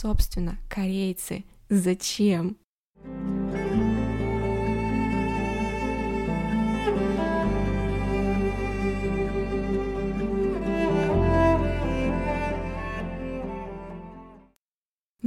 Собственно, корейцы, зачем?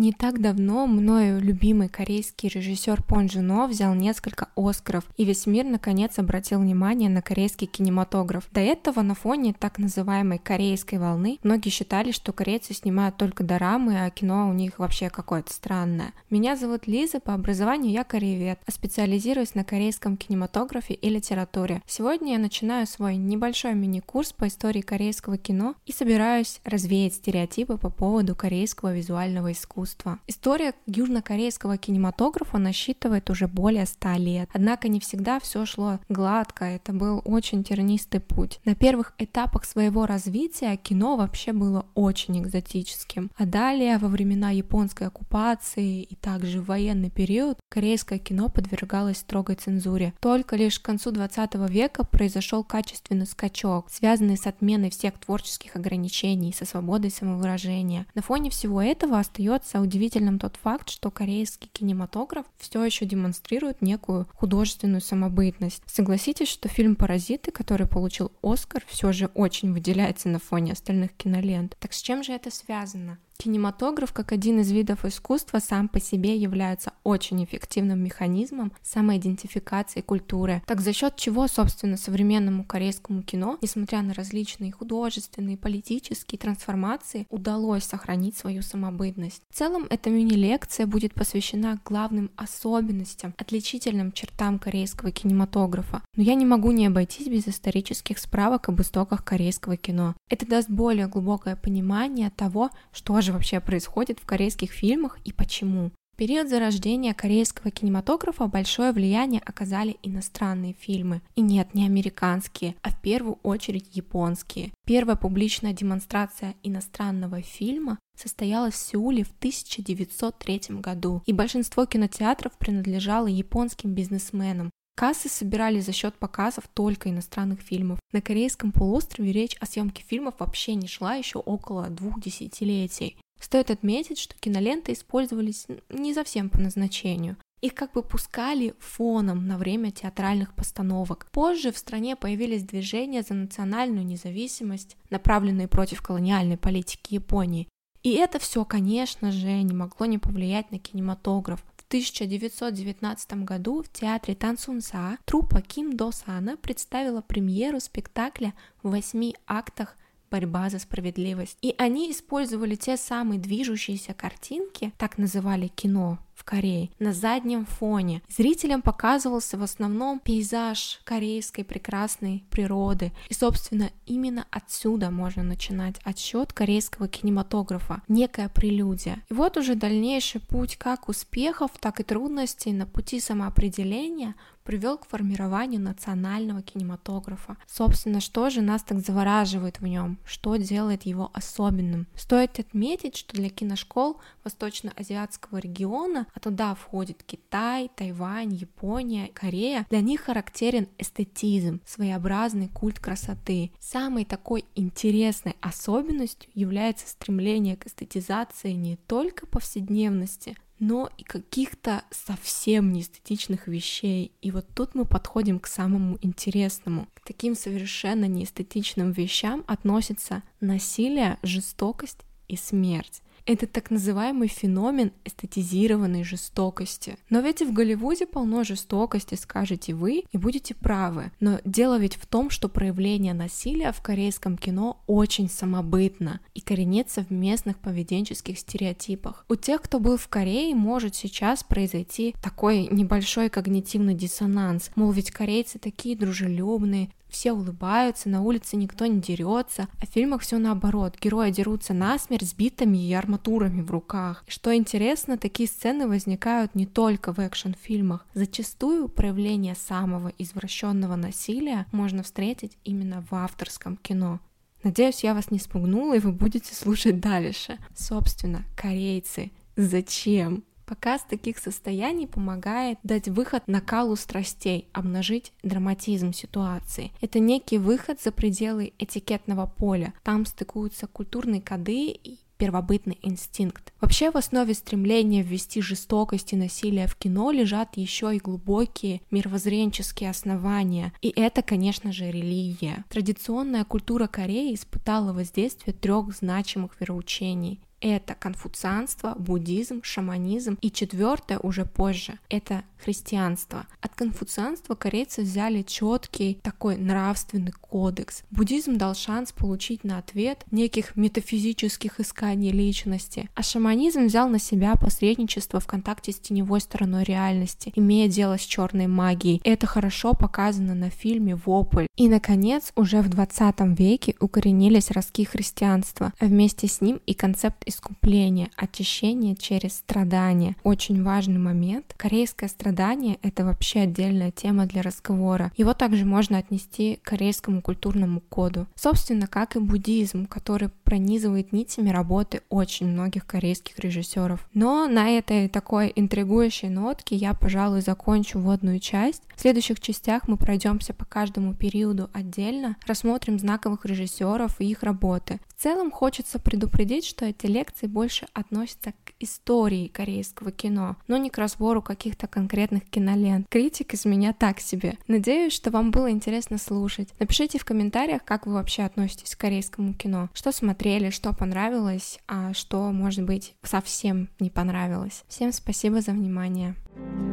Не так давно мною любимый корейский режиссер Пон Джуно взял несколько Оскаров, и весь мир наконец обратил внимание на корейский кинематограф. До этого на фоне так называемой корейской волны многие считали, что корейцы снимают только дорамы, а кино у них вообще какое-то странное. Меня зовут Лиза, по образованию я кореевед, а специализируюсь на корейском кинематографе и литературе. Сегодня я начинаю свой небольшой мини-курс по истории корейского кино и собираюсь развеять стереотипы по поводу корейского визуального искусства искусства. История южнокорейского кинематографа насчитывает уже более ста лет. Однако не всегда все шло гладко, это был очень тернистый путь. На первых этапах своего развития кино вообще было очень экзотическим. А далее, во времена японской оккупации и также в военный период, корейское кино подвергалось строгой цензуре. Только лишь к концу 20 века произошел качественный скачок, связанный с отменой всех творческих ограничений, со свободой самовыражения. На фоне всего этого остается удивительным тот факт, что корейский кинематограф все еще демонстрирует некую художественную самобытность. Согласитесь, что фильм «Паразиты», который получил Оскар, все же очень выделяется на фоне остальных кинолент. Так с чем же это связано? Кинематограф, как один из видов искусства, сам по себе является очень эффективным механизмом самоидентификации культуры. Так за счет чего, собственно, современному корейскому кино, несмотря на различные художественные, политические трансформации, удалось сохранить свою самобытность. В целом, эта мини-лекция будет посвящена главным особенностям, отличительным чертам корейского кинематографа. Но я не могу не обойтись без исторических справок об истоках корейского кино. Это даст более глубокое понимание того, что же же вообще происходит в корейских фильмах и почему. В период зарождения корейского кинематографа большое влияние оказали иностранные фильмы. И нет, не американские, а в первую очередь японские. Первая публичная демонстрация иностранного фильма состоялась в Сеуле в 1903 году, и большинство кинотеатров принадлежало японским бизнесменам, Кассы собирали за счет показов только иностранных фильмов. На Корейском полуострове речь о съемке фильмов вообще не шла еще около двух десятилетий. Стоит отметить, что киноленты использовались не совсем по назначению. Их как бы пускали фоном на время театральных постановок. Позже в стране появились движения за национальную независимость, направленные против колониальной политики Японии. И это все, конечно же, не могло не повлиять на кинематограф. 1919 году в театре Тансунса труппа Ким До Сана представила премьеру спектакля в восьми актах борьба за справедливость. И они использовали те самые движущиеся картинки, так называли кино в Корее, на заднем фоне. Зрителям показывался в основном пейзаж корейской прекрасной природы. И, собственно, именно отсюда можно начинать отсчет корейского кинематографа, некая прелюдия. И вот уже дальнейший путь как успехов, так и трудностей на пути самоопределения привел к формированию национального кинематографа. Собственно, что же нас так завораживает в нем? Что делает его особенным? Стоит отметить, что для киношкол восточно-азиатского региона, а туда входит Китай, Тайвань, Япония, Корея, для них характерен эстетизм, своеобразный культ красоты. Самой такой интересной особенностью является стремление к эстетизации не только повседневности, но и каких-то совсем неэстетичных вещей. И вот тут мы подходим к самому интересному. К таким совершенно неэстетичным вещам относятся насилие, жестокость и смерть. Это так называемый феномен эстетизированной жестокости. Но ведь и в Голливуде полно жестокости, скажете вы, и будете правы. Но дело ведь в том, что проявление насилия в корейском кино очень самобытно и коренится в местных поведенческих стереотипах. У тех, кто был в Корее, может сейчас произойти такой небольшой когнитивный диссонанс. Мол, ведь корейцы такие дружелюбные, все улыбаются, на улице никто не дерется, а в фильмах все наоборот. Герои дерутся насмерть с битами и арматурами в руках. Что интересно, такие сцены возникают не только в экшн-фильмах. Зачастую проявление самого извращенного насилия можно встретить именно в авторском кино. Надеюсь, я вас не спугнула, и вы будете слушать дальше. Собственно, корейцы, зачем? Показ таких состояний помогает дать выход накалу страстей, обнажить драматизм ситуации. Это некий выход за пределы этикетного поля. Там стыкуются культурные коды и первобытный инстинкт. Вообще в основе стремления ввести жестокость и насилие в кино лежат еще и глубокие мировоззренческие основания, и это, конечно же, религия. Традиционная культура Кореи испытала воздействие трех значимых вероучений это конфуцианство, буддизм, шаманизм. И четвертое уже позже — это христианство. От конфуцианства корейцы взяли четкий такой нравственный кодекс. Буддизм дал шанс получить на ответ неких метафизических исканий личности, а шаманизм взял на себя посредничество в контакте с теневой стороной реальности, имея дело с черной магией. Это хорошо показано на фильме «Вопль». И, наконец, уже в 20 веке укоренились ростки христианства, а вместе с ним и концепт искупления, очищения через страдания. Очень важный момент. Корейское страдание — это вообще отдельная тема для разговора. Его также можно отнести к корейскому культурному коду. Собственно, как и буддизм, который пронизывает нитями работы очень многих корейских режиссеров. Но на этой такой интригующей нотке я, пожалуй, закончу вводную часть. В следующих частях мы пройдемся по каждому периоду отдельно, рассмотрим знаковых режиссеров и их работы. В целом хочется предупредить, что эти лекции больше относятся к истории корейского кино, но не к разбору каких-то конкретных кинолент. Критик из меня так себе. Надеюсь, что вам было интересно слушать. Напишите в комментариях, как вы вообще относитесь к корейскому кино. Что смотрели, что понравилось, а что, может быть, совсем не понравилось. Всем спасибо за внимание. thank you